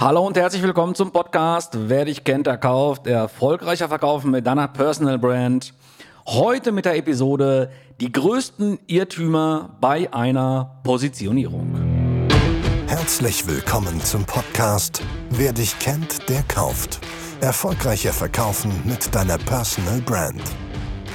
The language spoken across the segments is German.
Hallo und herzlich willkommen zum Podcast Wer dich kennt, der kauft. Erfolgreicher Verkaufen mit deiner Personal Brand. Heute mit der Episode Die größten Irrtümer bei einer Positionierung. Herzlich willkommen zum Podcast Wer dich kennt, der kauft. Erfolgreicher Verkaufen mit deiner Personal Brand.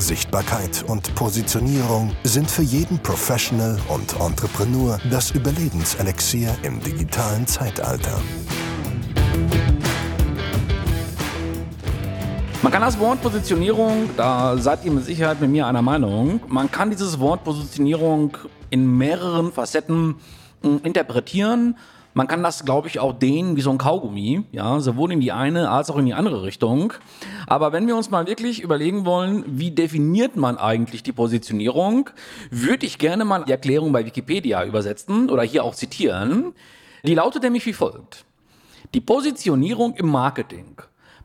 Sichtbarkeit und Positionierung sind für jeden Professional und Entrepreneur das Überlebenselixier im digitalen Zeitalter. Man kann das Wort Positionierung, da seid ihr mit Sicherheit mit mir einer Meinung, man kann dieses Wort Positionierung in mehreren Facetten hm, interpretieren. Man kann das, glaube ich, auch dehnen wie so ein Kaugummi, ja, sowohl in die eine als auch in die andere Richtung. Aber wenn wir uns mal wirklich überlegen wollen, wie definiert man eigentlich die Positionierung, würde ich gerne mal die Erklärung bei Wikipedia übersetzen oder hier auch zitieren. Die lautet nämlich wie folgt. Die Positionierung im Marketing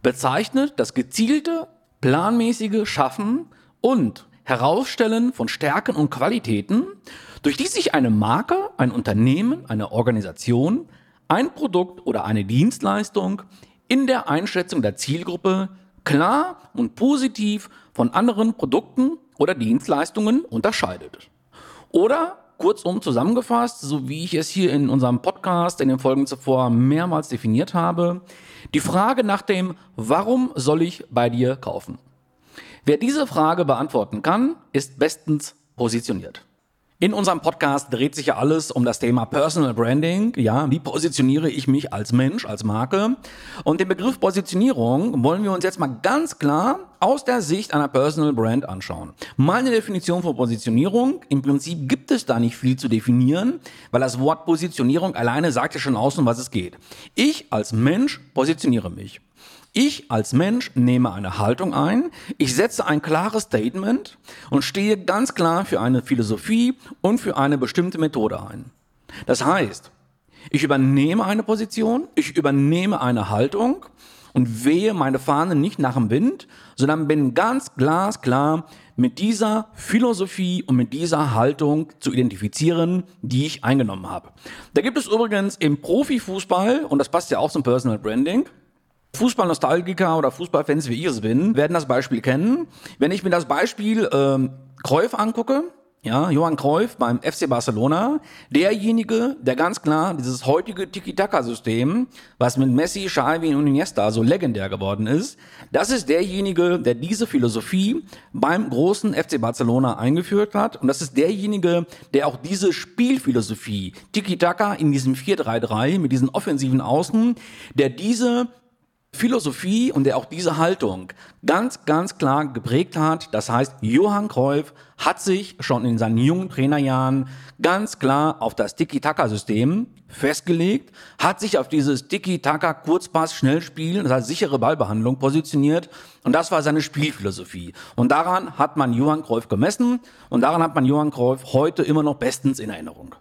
bezeichnet das gezielte, planmäßige Schaffen und Herausstellen von Stärken und Qualitäten, durch die sich eine Marke, ein Unternehmen, eine Organisation, ein Produkt oder eine Dienstleistung in der Einschätzung der Zielgruppe klar und positiv von anderen Produkten oder Dienstleistungen unterscheidet. Oder kurzum zusammengefasst, so wie ich es hier in unserem Podcast in den Folgen zuvor mehrmals definiert habe, die Frage nach dem, warum soll ich bei dir kaufen? Wer diese Frage beantworten kann, ist bestens positioniert. In unserem Podcast dreht sich ja alles um das Thema Personal Branding. Ja, wie positioniere ich mich als Mensch, als Marke? Und den Begriff Positionierung wollen wir uns jetzt mal ganz klar aus der Sicht einer Personal Brand anschauen. Meine Definition von Positionierung, im Prinzip gibt es da nicht viel zu definieren, weil das Wort Positionierung alleine sagt ja schon aus, um was es geht. Ich als Mensch positioniere mich. Ich als Mensch nehme eine Haltung ein, ich setze ein klares Statement und stehe ganz klar für eine Philosophie und für eine bestimmte Methode ein. Das heißt, ich übernehme eine Position, ich übernehme eine Haltung und wehe meine Fahne nicht nach dem Wind, sondern bin ganz glasklar mit dieser Philosophie und mit dieser Haltung zu identifizieren, die ich eingenommen habe. Da gibt es übrigens im Profifußball, und das passt ja auch zum Personal Branding, Fußballnostalgiker oder Fußballfans, wie ich es bin, werden das Beispiel kennen. Wenn ich mir das Beispiel ähm, Cruyff angucke, ja, Johann Cruyff beim FC Barcelona, derjenige, der ganz klar dieses heutige Tiki-Taka-System, was mit Messi, Xavi und Iniesta so legendär geworden ist, das ist derjenige, der diese Philosophie beim großen FC Barcelona eingeführt hat und das ist derjenige, der auch diese Spielphilosophie, Tiki-Taka in diesem 4-3-3 mit diesen offensiven Außen, der diese Philosophie und der auch diese Haltung ganz, ganz klar geprägt hat. Das heißt, Johann Cruyff hat sich schon in seinen jungen Trainerjahren ganz klar auf das Tiki-Taka-System festgelegt, hat sich auf dieses Tiki-Taka Kurzpass Schnellspiel, das heißt sichere Ballbehandlung positioniert und das war seine Spielphilosophie. Und daran hat man Johann Cruyff gemessen und daran hat man Johann Cruyff heute immer noch bestens in Erinnerung.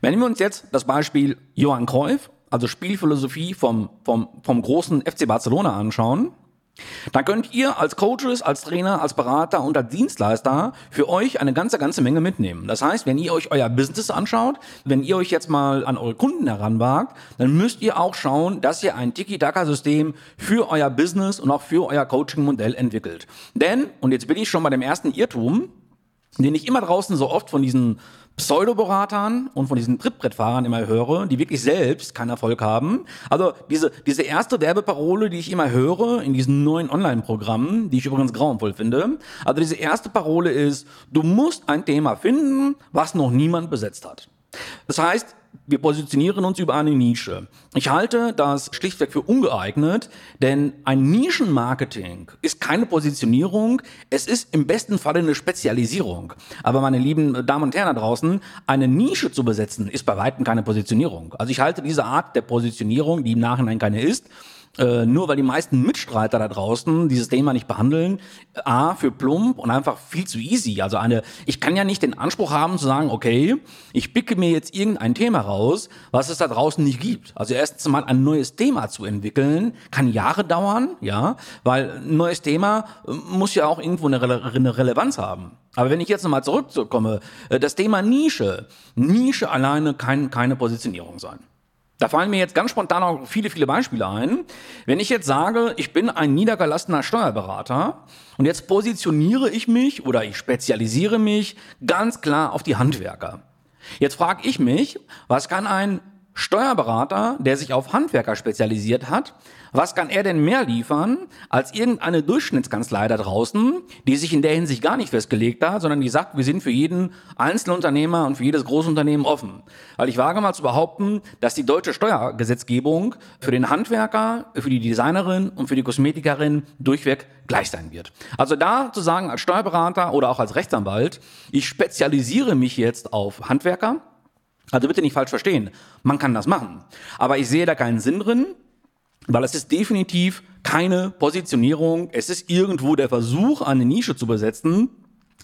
Wenn wir uns jetzt das Beispiel Johann Cruyff also Spielphilosophie vom, vom, vom großen FC Barcelona anschauen, dann könnt ihr als Coaches, als Trainer, als Berater und als Dienstleister für euch eine ganze, ganze Menge mitnehmen. Das heißt, wenn ihr euch euer Business anschaut, wenn ihr euch jetzt mal an eure Kunden heranwagt, dann müsst ihr auch schauen, dass ihr ein Tiki-Taka-System für euer Business und auch für euer Coaching-Modell entwickelt. Denn, und jetzt bin ich schon bei dem ersten Irrtum, den ich immer draußen so oft von diesen Pseudoberatern und von diesen Trittbrettfahrern immer höre, die wirklich selbst keinen Erfolg haben. Also diese, diese erste Werbeparole, die ich immer höre in diesen neuen Online-Programmen, die ich übrigens grauenvoll finde. Also diese erste Parole ist, du musst ein Thema finden, was noch niemand besetzt hat. Das heißt, wir positionieren uns über eine Nische. Ich halte das schlichtweg für ungeeignet, denn ein Nischenmarketing ist keine Positionierung, es ist im besten Falle eine Spezialisierung. Aber meine lieben Damen und Herren da draußen, eine Nische zu besetzen, ist bei weitem keine Positionierung. Also ich halte diese Art der Positionierung, die im Nachhinein keine ist, äh, nur weil die meisten Mitstreiter da draußen dieses Thema nicht behandeln, A, für plump und einfach viel zu easy. Also eine, ich kann ja nicht den Anspruch haben zu sagen, okay, ich picke mir jetzt irgendein Thema raus, was es da draußen nicht gibt. Also erstens mal ein neues Thema zu entwickeln, kann Jahre dauern, ja, weil ein neues Thema äh, muss ja auch irgendwo eine, Rele eine Relevanz haben. Aber wenn ich jetzt nochmal zurückkomme, äh, das Thema Nische, Nische alleine kann keine Positionierung sein. Da fallen mir jetzt ganz spontan auch viele, viele Beispiele ein. Wenn ich jetzt sage, ich bin ein niedergelassener Steuerberater und jetzt positioniere ich mich oder ich spezialisiere mich ganz klar auf die Handwerker. Jetzt frage ich mich, was kann ein Steuerberater, der sich auf Handwerker spezialisiert hat, was kann er denn mehr liefern als irgendeine Durchschnittskanzlei da draußen, die sich in der Hinsicht gar nicht festgelegt hat, sondern die sagt, wir sind für jeden Einzelunternehmer und für jedes Großunternehmen offen. Weil ich wage mal zu behaupten, dass die deutsche Steuergesetzgebung für den Handwerker, für die Designerin und für die Kosmetikerin durchweg gleich sein wird. Also da zu sagen als Steuerberater oder auch als Rechtsanwalt, ich spezialisiere mich jetzt auf Handwerker, also bitte nicht falsch verstehen. Man kann das machen. Aber ich sehe da keinen Sinn drin, weil es ist definitiv keine Positionierung. Es ist irgendwo der Versuch, eine Nische zu besetzen.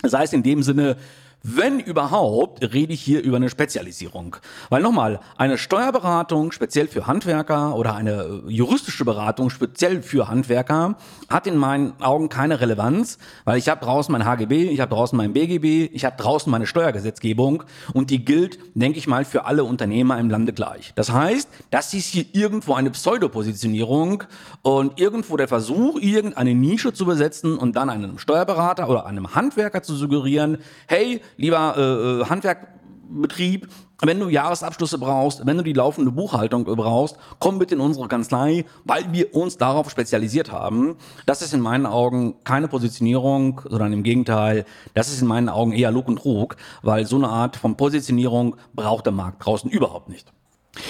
Sei es in dem Sinne, wenn überhaupt, rede ich hier über eine Spezialisierung. Weil nochmal, eine Steuerberatung speziell für Handwerker oder eine äh, juristische Beratung speziell für Handwerker hat in meinen Augen keine Relevanz, weil ich habe draußen mein HGB, ich habe draußen mein BGB, ich habe draußen meine Steuergesetzgebung und die gilt, denke ich mal, für alle Unternehmer im Lande gleich. Das heißt, das ist hier irgendwo eine Pseudopositionierung und irgendwo der Versuch, irgendeine Nische zu besetzen und dann einem Steuerberater oder einem Handwerker zu suggerieren, hey, lieber äh, äh, Handwerkbetrieb, wenn du Jahresabschlüsse brauchst, wenn du die laufende Buchhaltung brauchst, komm bitte in unsere Kanzlei, weil wir uns darauf spezialisiert haben. Das ist in meinen Augen keine Positionierung, sondern im Gegenteil, das ist in meinen Augen eher Lug und Trug, weil so eine Art von Positionierung braucht der Markt draußen überhaupt nicht.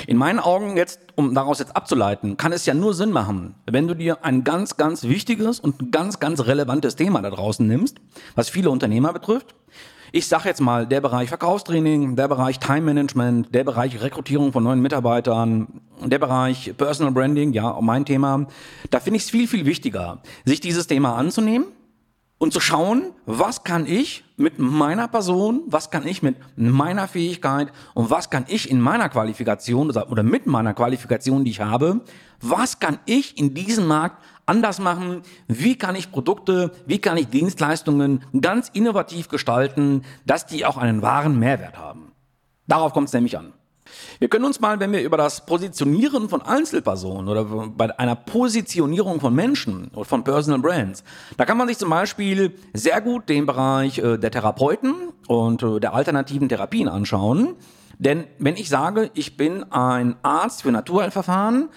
In meinen Augen jetzt, um daraus jetzt abzuleiten, kann es ja nur Sinn machen, wenn du dir ein ganz, ganz wichtiges und ganz, ganz relevantes Thema da draußen nimmst, was viele Unternehmer betrifft, ich sage jetzt mal, der Bereich Verkaufstraining, der Bereich Time Management, der Bereich Rekrutierung von neuen Mitarbeitern, der Bereich Personal Branding, ja, mein Thema, da finde ich es viel, viel wichtiger, sich dieses Thema anzunehmen und zu schauen, was kann ich mit meiner Person, was kann ich mit meiner Fähigkeit und was kann ich in meiner Qualifikation oder mit meiner Qualifikation, die ich habe, was kann ich in diesem Markt anders machen? Wie kann ich Produkte, wie kann ich Dienstleistungen ganz innovativ gestalten, dass die auch einen wahren Mehrwert haben? Darauf kommt es nämlich an. Wir können uns mal, wenn wir über das Positionieren von Einzelpersonen oder bei einer Positionierung von Menschen oder von Personal Brands, da kann man sich zum Beispiel sehr gut den Bereich äh, der Therapeuten und äh, der alternativen Therapien anschauen. Denn wenn ich sage, ich bin ein Arzt für Naturheilverfahren,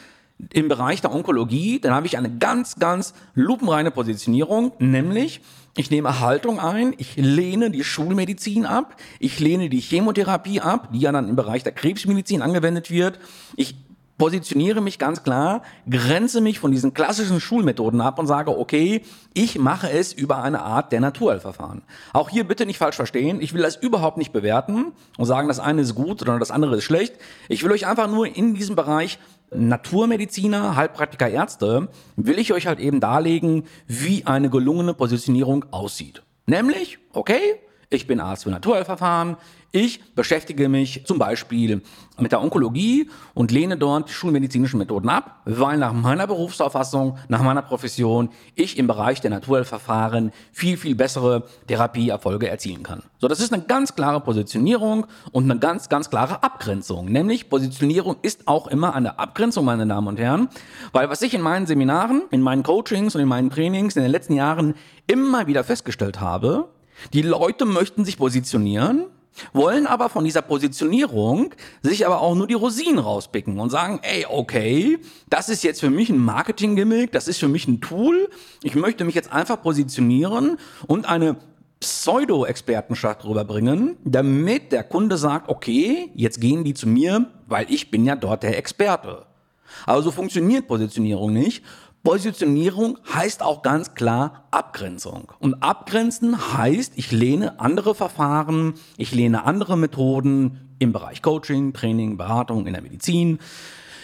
im Bereich der Onkologie, dann habe ich eine ganz, ganz lupenreine Positionierung, nämlich ich nehme Haltung ein, ich lehne die Schulmedizin ab, ich lehne die Chemotherapie ab, die ja dann im Bereich der Krebsmedizin angewendet wird. Ich positioniere mich ganz klar, grenze mich von diesen klassischen Schulmethoden ab und sage, okay, ich mache es über eine Art der Naturheilverfahren. Auch hier bitte nicht falsch verstehen. Ich will das überhaupt nicht bewerten und sagen, das eine ist gut oder das andere ist schlecht. Ich will euch einfach nur in diesem Bereich Naturmediziner, Heilpraktiker, Ärzte, will ich euch halt eben darlegen, wie eine gelungene Positionierung aussieht. Nämlich, okay, ich bin Arzt für Naturheilverfahren, ich beschäftige mich zum Beispiel mit der Onkologie und lehne dort die schulmedizinischen Methoden ab, weil nach meiner Berufsauffassung, nach meiner Profession ich im Bereich der Naturheilverfahren viel, viel bessere Therapieerfolge erzielen kann. So, das ist eine ganz klare Positionierung und eine ganz, ganz klare Abgrenzung. Nämlich Positionierung ist auch immer eine Abgrenzung, meine Damen und Herren, weil was ich in meinen Seminaren, in meinen Coachings und in meinen Trainings in den letzten Jahren immer wieder festgestellt habe, die Leute möchten sich positionieren, wollen aber von dieser Positionierung sich aber auch nur die Rosinen rauspicken und sagen, ey, okay, das ist jetzt für mich ein Marketing-Gimmick, das ist für mich ein Tool, ich möchte mich jetzt einfach positionieren und eine Pseudo-Expertenschaft rüberbringen, damit der Kunde sagt, okay, jetzt gehen die zu mir, weil ich bin ja dort der Experte. Aber so funktioniert Positionierung nicht. Positionierung heißt auch ganz klar Abgrenzung. Und abgrenzen heißt, ich lehne andere Verfahren, ich lehne andere Methoden im Bereich Coaching, Training, Beratung, in der Medizin.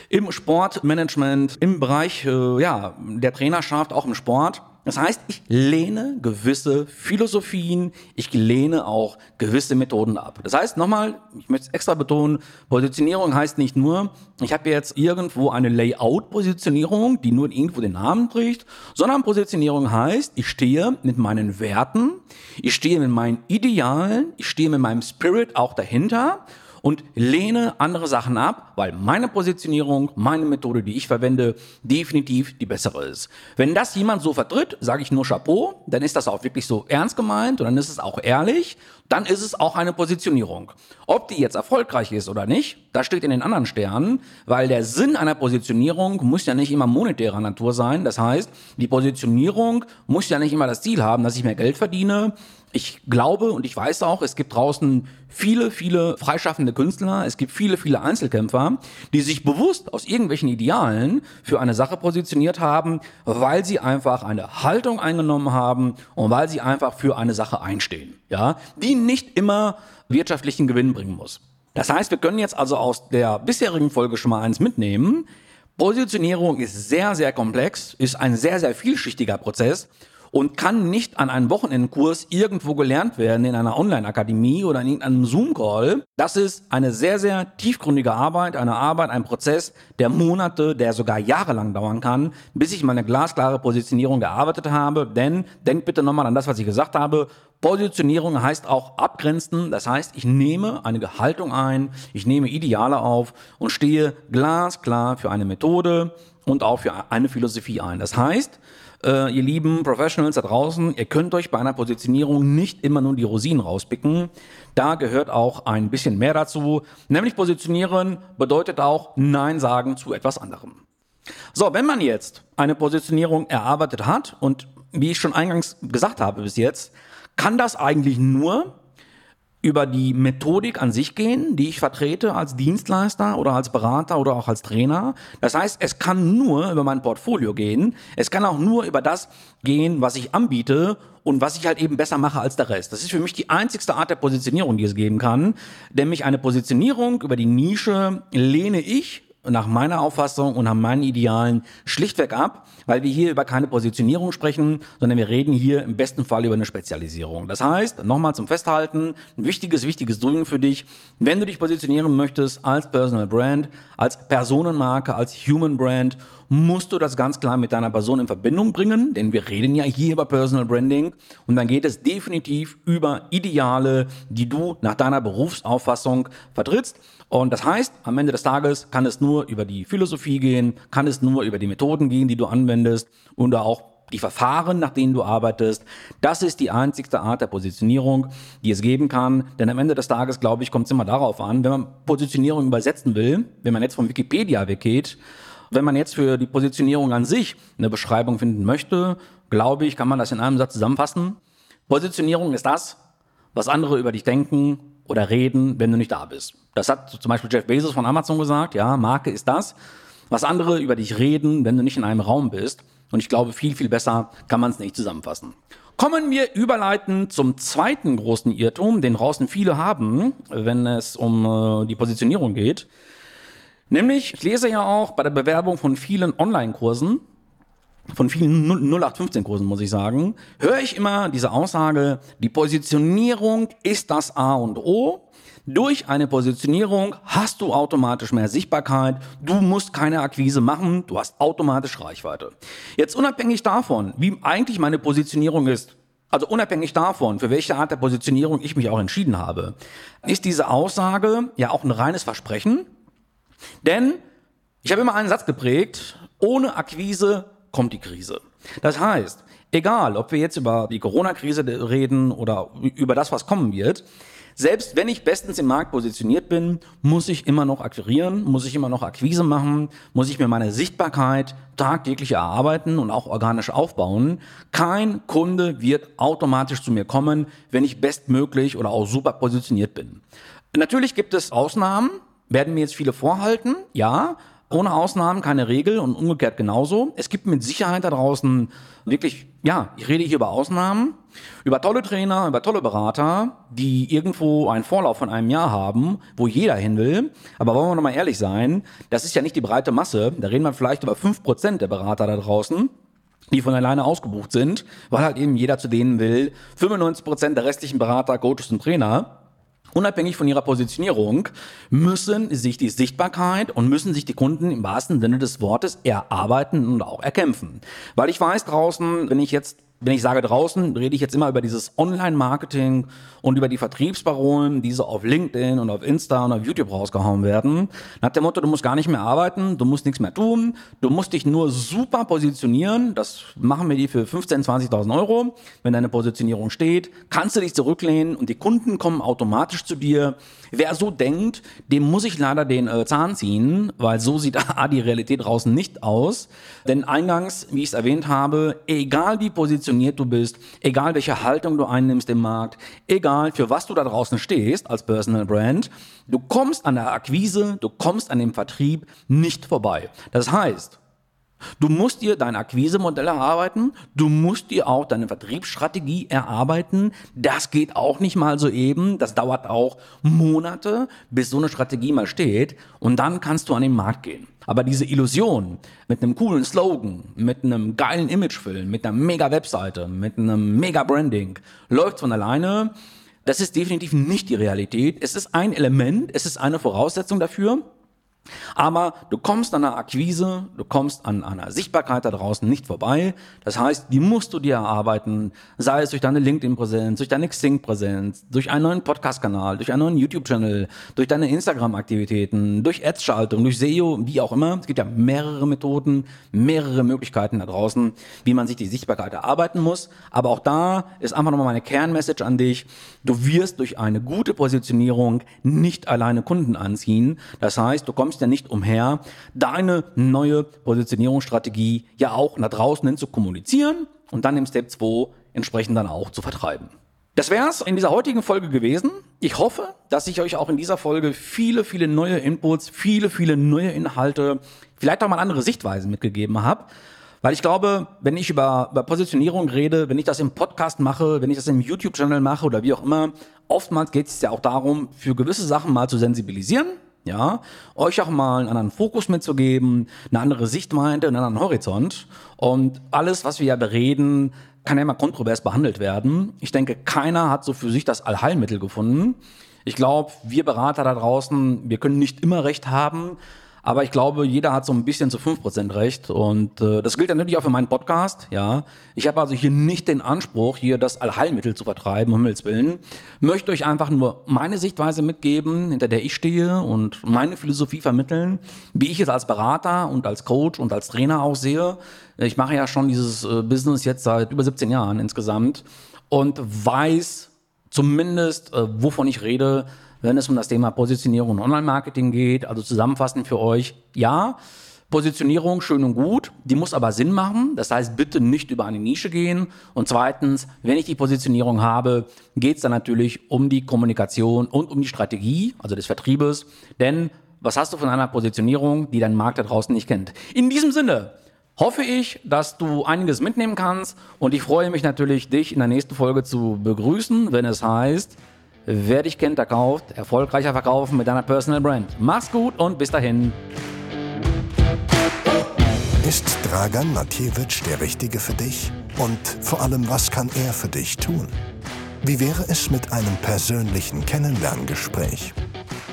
im Sportmanagement, im Bereich äh, ja, der Trainerschaft, auch im Sport. Das heißt, ich lehne gewisse Philosophien, ich lehne auch gewisse Methoden ab. Das heißt, nochmal, ich möchte es extra betonen, Positionierung heißt nicht nur, ich habe jetzt irgendwo eine Layout-Positionierung, die nur irgendwo den Namen trägt, sondern Positionierung heißt, ich stehe mit meinen Werten, ich stehe mit meinen Idealen, ich stehe mit meinem Spirit auch dahinter und lehne andere Sachen ab, weil meine Positionierung, meine Methode, die ich verwende, definitiv die bessere ist. Wenn das jemand so vertritt, sage ich nur Chapeau, dann ist das auch wirklich so ernst gemeint und dann ist es auch ehrlich, dann ist es auch eine Positionierung. Ob die jetzt erfolgreich ist oder nicht, das steht in den anderen Sternen, weil der Sinn einer Positionierung muss ja nicht immer monetärer Natur sein. Das heißt, die Positionierung muss ja nicht immer das Ziel haben, dass ich mehr Geld verdiene, ich glaube und ich weiß auch, es gibt draußen viele, viele freischaffende Künstler, es gibt viele, viele Einzelkämpfer, die sich bewusst aus irgendwelchen Idealen für eine Sache positioniert haben, weil sie einfach eine Haltung eingenommen haben und weil sie einfach für eine Sache einstehen, ja, die nicht immer wirtschaftlichen Gewinn bringen muss. Das heißt, wir können jetzt also aus der bisherigen Folge schon mal eins mitnehmen. Positionierung ist sehr, sehr komplex, ist ein sehr, sehr vielschichtiger Prozess und kann nicht an einem Wochenendkurs irgendwo gelernt werden in einer Online-Akademie oder in irgendeinem Zoom-Call. Das ist eine sehr, sehr tiefgründige Arbeit, eine Arbeit, ein Prozess, der Monate, der sogar jahrelang dauern kann, bis ich meine glasklare Positionierung gearbeitet habe. Denn denkt bitte nochmal an das, was ich gesagt habe. Positionierung heißt auch abgrenzen. Das heißt, ich nehme eine Haltung ein, ich nehme Ideale auf und stehe glasklar für eine Methode und auch für eine Philosophie ein. Das heißt, äh, ihr lieben Professionals da draußen, ihr könnt euch bei einer Positionierung nicht immer nur die Rosinen rauspicken. Da gehört auch ein bisschen mehr dazu. Nämlich positionieren bedeutet auch Nein sagen zu etwas anderem. So, wenn man jetzt eine Positionierung erarbeitet hat und wie ich schon eingangs gesagt habe bis jetzt, kann das eigentlich nur über die Methodik an sich gehen, die ich vertrete als Dienstleister oder als Berater oder auch als Trainer. Das heißt, es kann nur über mein Portfolio gehen. Es kann auch nur über das gehen, was ich anbiete und was ich halt eben besser mache als der Rest. Das ist für mich die einzigste Art der Positionierung, die es geben kann. Nämlich eine Positionierung über die Nische lehne ich nach meiner Auffassung und nach meinen Idealen schlichtweg ab, weil wir hier über keine Positionierung sprechen, sondern wir reden hier im besten Fall über eine Spezialisierung. Das heißt, nochmal zum Festhalten, ein wichtiges, wichtiges Doing für dich, wenn du dich positionieren möchtest als Personal Brand, als Personenmarke, als Human Brand, musst du das ganz klar mit deiner Person in Verbindung bringen, denn wir reden ja hier über Personal Branding und dann geht es definitiv über Ideale, die du nach deiner Berufsauffassung vertrittst. Und das heißt, am Ende des Tages kann es nur über die Philosophie gehen, kann es nur über die Methoden gehen, die du anwendest und auch die Verfahren, nach denen du arbeitest. Das ist die einzigste Art der Positionierung, die es geben kann. Denn am Ende des Tages, glaube ich, kommt es immer darauf an, wenn man Positionierung übersetzen will, wenn man jetzt von Wikipedia weggeht, wenn man jetzt für die Positionierung an sich eine Beschreibung finden möchte, glaube ich, kann man das in einem Satz zusammenfassen. Positionierung ist das, was andere über dich denken oder reden, wenn du nicht da bist. Das hat zum Beispiel Jeff Bezos von Amazon gesagt. Ja, Marke ist das, was andere über dich reden, wenn du nicht in einem Raum bist. Und ich glaube, viel, viel besser kann man es nicht zusammenfassen. Kommen wir überleiten zum zweiten großen Irrtum, den draußen viele haben, wenn es um äh, die Positionierung geht. Nämlich, ich lese ja auch bei der Bewerbung von vielen Online-Kursen, von vielen 0815-Kursen, muss ich sagen, höre ich immer diese Aussage, die Positionierung ist das A und O. Durch eine Positionierung hast du automatisch mehr Sichtbarkeit, du musst keine Akquise machen, du hast automatisch Reichweite. Jetzt unabhängig davon, wie eigentlich meine Positionierung ist, also unabhängig davon, für welche Art der Positionierung ich mich auch entschieden habe, ist diese Aussage ja auch ein reines Versprechen. Denn ich habe immer einen Satz geprägt, ohne Akquise kommt die Krise. Das heißt, egal, ob wir jetzt über die Corona-Krise reden oder über das, was kommen wird, selbst wenn ich bestens im Markt positioniert bin, muss ich immer noch akquirieren, muss ich immer noch Akquise machen, muss ich mir meine Sichtbarkeit tagtäglich erarbeiten und auch organisch aufbauen. Kein Kunde wird automatisch zu mir kommen, wenn ich bestmöglich oder auch super positioniert bin. Natürlich gibt es Ausnahmen, werden mir jetzt viele vorhalten, ja, ohne Ausnahmen keine Regel und umgekehrt genauso. Es gibt mit Sicherheit da draußen wirklich, ja, ich rede hier über Ausnahmen. Über tolle Trainer, über tolle Berater, die irgendwo einen Vorlauf von einem Jahr haben, wo jeder hin will. Aber wollen wir noch mal ehrlich sein, das ist ja nicht die breite Masse. Da reden wir vielleicht über 5% der Berater da draußen die von alleine ausgebucht sind, weil halt eben jeder zu denen will. 95% der restlichen Berater, Coaches und Trainer unabhängig von ihrer Positionierung, müssen sich die Sichtbarkeit und müssen sich die Kunden im wahrsten Sinne des Wortes erarbeiten und auch erkämpfen. Weil ich weiß draußen, wenn ich jetzt wenn ich sage draußen, rede ich jetzt immer über dieses Online-Marketing und über die Vertriebsparolen, die so auf LinkedIn und auf Insta und auf YouTube rausgehauen werden. Nach dem Motto, du musst gar nicht mehr arbeiten, du musst nichts mehr tun, du musst dich nur super positionieren. Das machen wir dir für 15.000, 20.000 Euro. Wenn deine Positionierung steht, kannst du dich zurücklehnen und die Kunden kommen automatisch zu dir. Wer so denkt, dem muss ich leider den äh, Zahn ziehen, weil so sieht A, die Realität draußen nicht aus. Denn eingangs, wie ich es erwähnt habe, egal wie positioniert du bist, egal welche Haltung du einnimmst im Markt, egal für was du da draußen stehst als Personal Brand, du kommst an der Akquise, du kommst an dem Vertrieb nicht vorbei. Das heißt, Du musst dir dein Akquisemodell erarbeiten, du musst dir auch deine Vertriebsstrategie erarbeiten. Das geht auch nicht mal so eben, das dauert auch Monate, bis so eine Strategie mal steht und dann kannst du an den Markt gehen. Aber diese Illusion mit einem coolen Slogan, mit einem geilen Imagefilm, mit einer mega Webseite, mit einem mega Branding läuft von alleine. Das ist definitiv nicht die Realität. Es ist ein Element, es ist eine Voraussetzung dafür. Aber du kommst an einer Akquise, du kommst an einer Sichtbarkeit da draußen nicht vorbei. Das heißt, die musst du dir erarbeiten, sei es durch deine LinkedIn-Präsenz, durch deine Xing-Präsenz, durch einen neuen Podcast-Kanal, durch einen neuen YouTube-Channel, durch deine Instagram-Aktivitäten, durch Ads-Schaltung, durch SEO, wie auch immer. Es gibt ja mehrere Methoden, mehrere Möglichkeiten da draußen, wie man sich die Sichtbarkeit erarbeiten muss. Aber auch da ist einfach nochmal meine Kernmessage an dich. Du wirst durch eine gute Positionierung nicht alleine Kunden anziehen. Das heißt, du kommst kommst ja nicht umher, deine neue Positionierungsstrategie ja auch nach draußen hin zu kommunizieren und dann im Step 2 entsprechend dann auch zu vertreiben. Das wäre es in dieser heutigen Folge gewesen. Ich hoffe, dass ich euch auch in dieser Folge viele, viele neue Inputs, viele, viele neue Inhalte, vielleicht auch mal andere Sichtweisen mitgegeben habe. Weil ich glaube, wenn ich über, über Positionierung rede, wenn ich das im Podcast mache, wenn ich das im YouTube-Channel mache oder wie auch immer, oftmals geht es ja auch darum, für gewisse Sachen mal zu sensibilisieren, ja, euch auch mal einen anderen Fokus mitzugeben, eine andere Sichtweite, einen anderen Horizont. Und alles, was wir ja bereden, kann ja immer kontrovers behandelt werden. Ich denke, keiner hat so für sich das Allheilmittel gefunden. Ich glaube, wir Berater da draußen, wir können nicht immer recht haben, aber ich glaube, jeder hat so ein bisschen zu 5% recht. Und äh, das gilt natürlich auch für meinen Podcast. Ja, Ich habe also hier nicht den Anspruch, hier das Allheilmittel zu vertreiben, um Himmels Willen. Möchte euch einfach nur meine Sichtweise mitgeben, hinter der ich stehe und meine Philosophie vermitteln, wie ich es als Berater und als Coach und als Trainer auch sehe. Ich mache ja schon dieses äh, Business jetzt seit über 17 Jahren insgesamt und weiß zumindest, äh, wovon ich rede, wenn es um das Thema Positionierung und Online-Marketing geht. Also zusammenfassend für euch, ja, Positionierung schön und gut, die muss aber Sinn machen. Das heißt, bitte nicht über eine Nische gehen. Und zweitens, wenn ich die Positionierung habe, geht es dann natürlich um die Kommunikation und um die Strategie, also des Vertriebes. Denn was hast du von einer Positionierung, die dein Markt da draußen nicht kennt? In diesem Sinne hoffe ich, dass du einiges mitnehmen kannst und ich freue mich natürlich, dich in der nächsten Folge zu begrüßen, wenn es heißt, Wer dich kennt, der kauft. Erfolgreicher verkaufen mit deiner Personal Brand. Mach's gut und bis dahin. Ist Dragan Matjewitsch der Richtige für dich? Und vor allem, was kann er für dich tun? Wie wäre es mit einem persönlichen Kennenlerngespräch?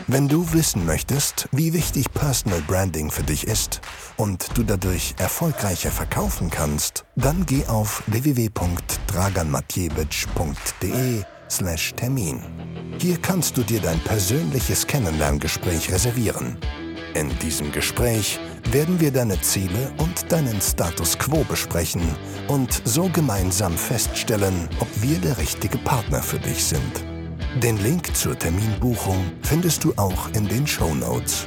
Wenn du wissen möchtest, wie wichtig Personal Branding für dich ist und du dadurch erfolgreicher verkaufen kannst, dann geh auf www.draganmatjewitsch.de slash Termin. Hier kannst du dir dein persönliches Kennenlerngespräch reservieren. In diesem Gespräch werden wir deine Ziele und deinen Status quo besprechen und so gemeinsam feststellen, ob wir der richtige Partner für dich sind. Den Link zur Terminbuchung findest du auch in den Show Notes.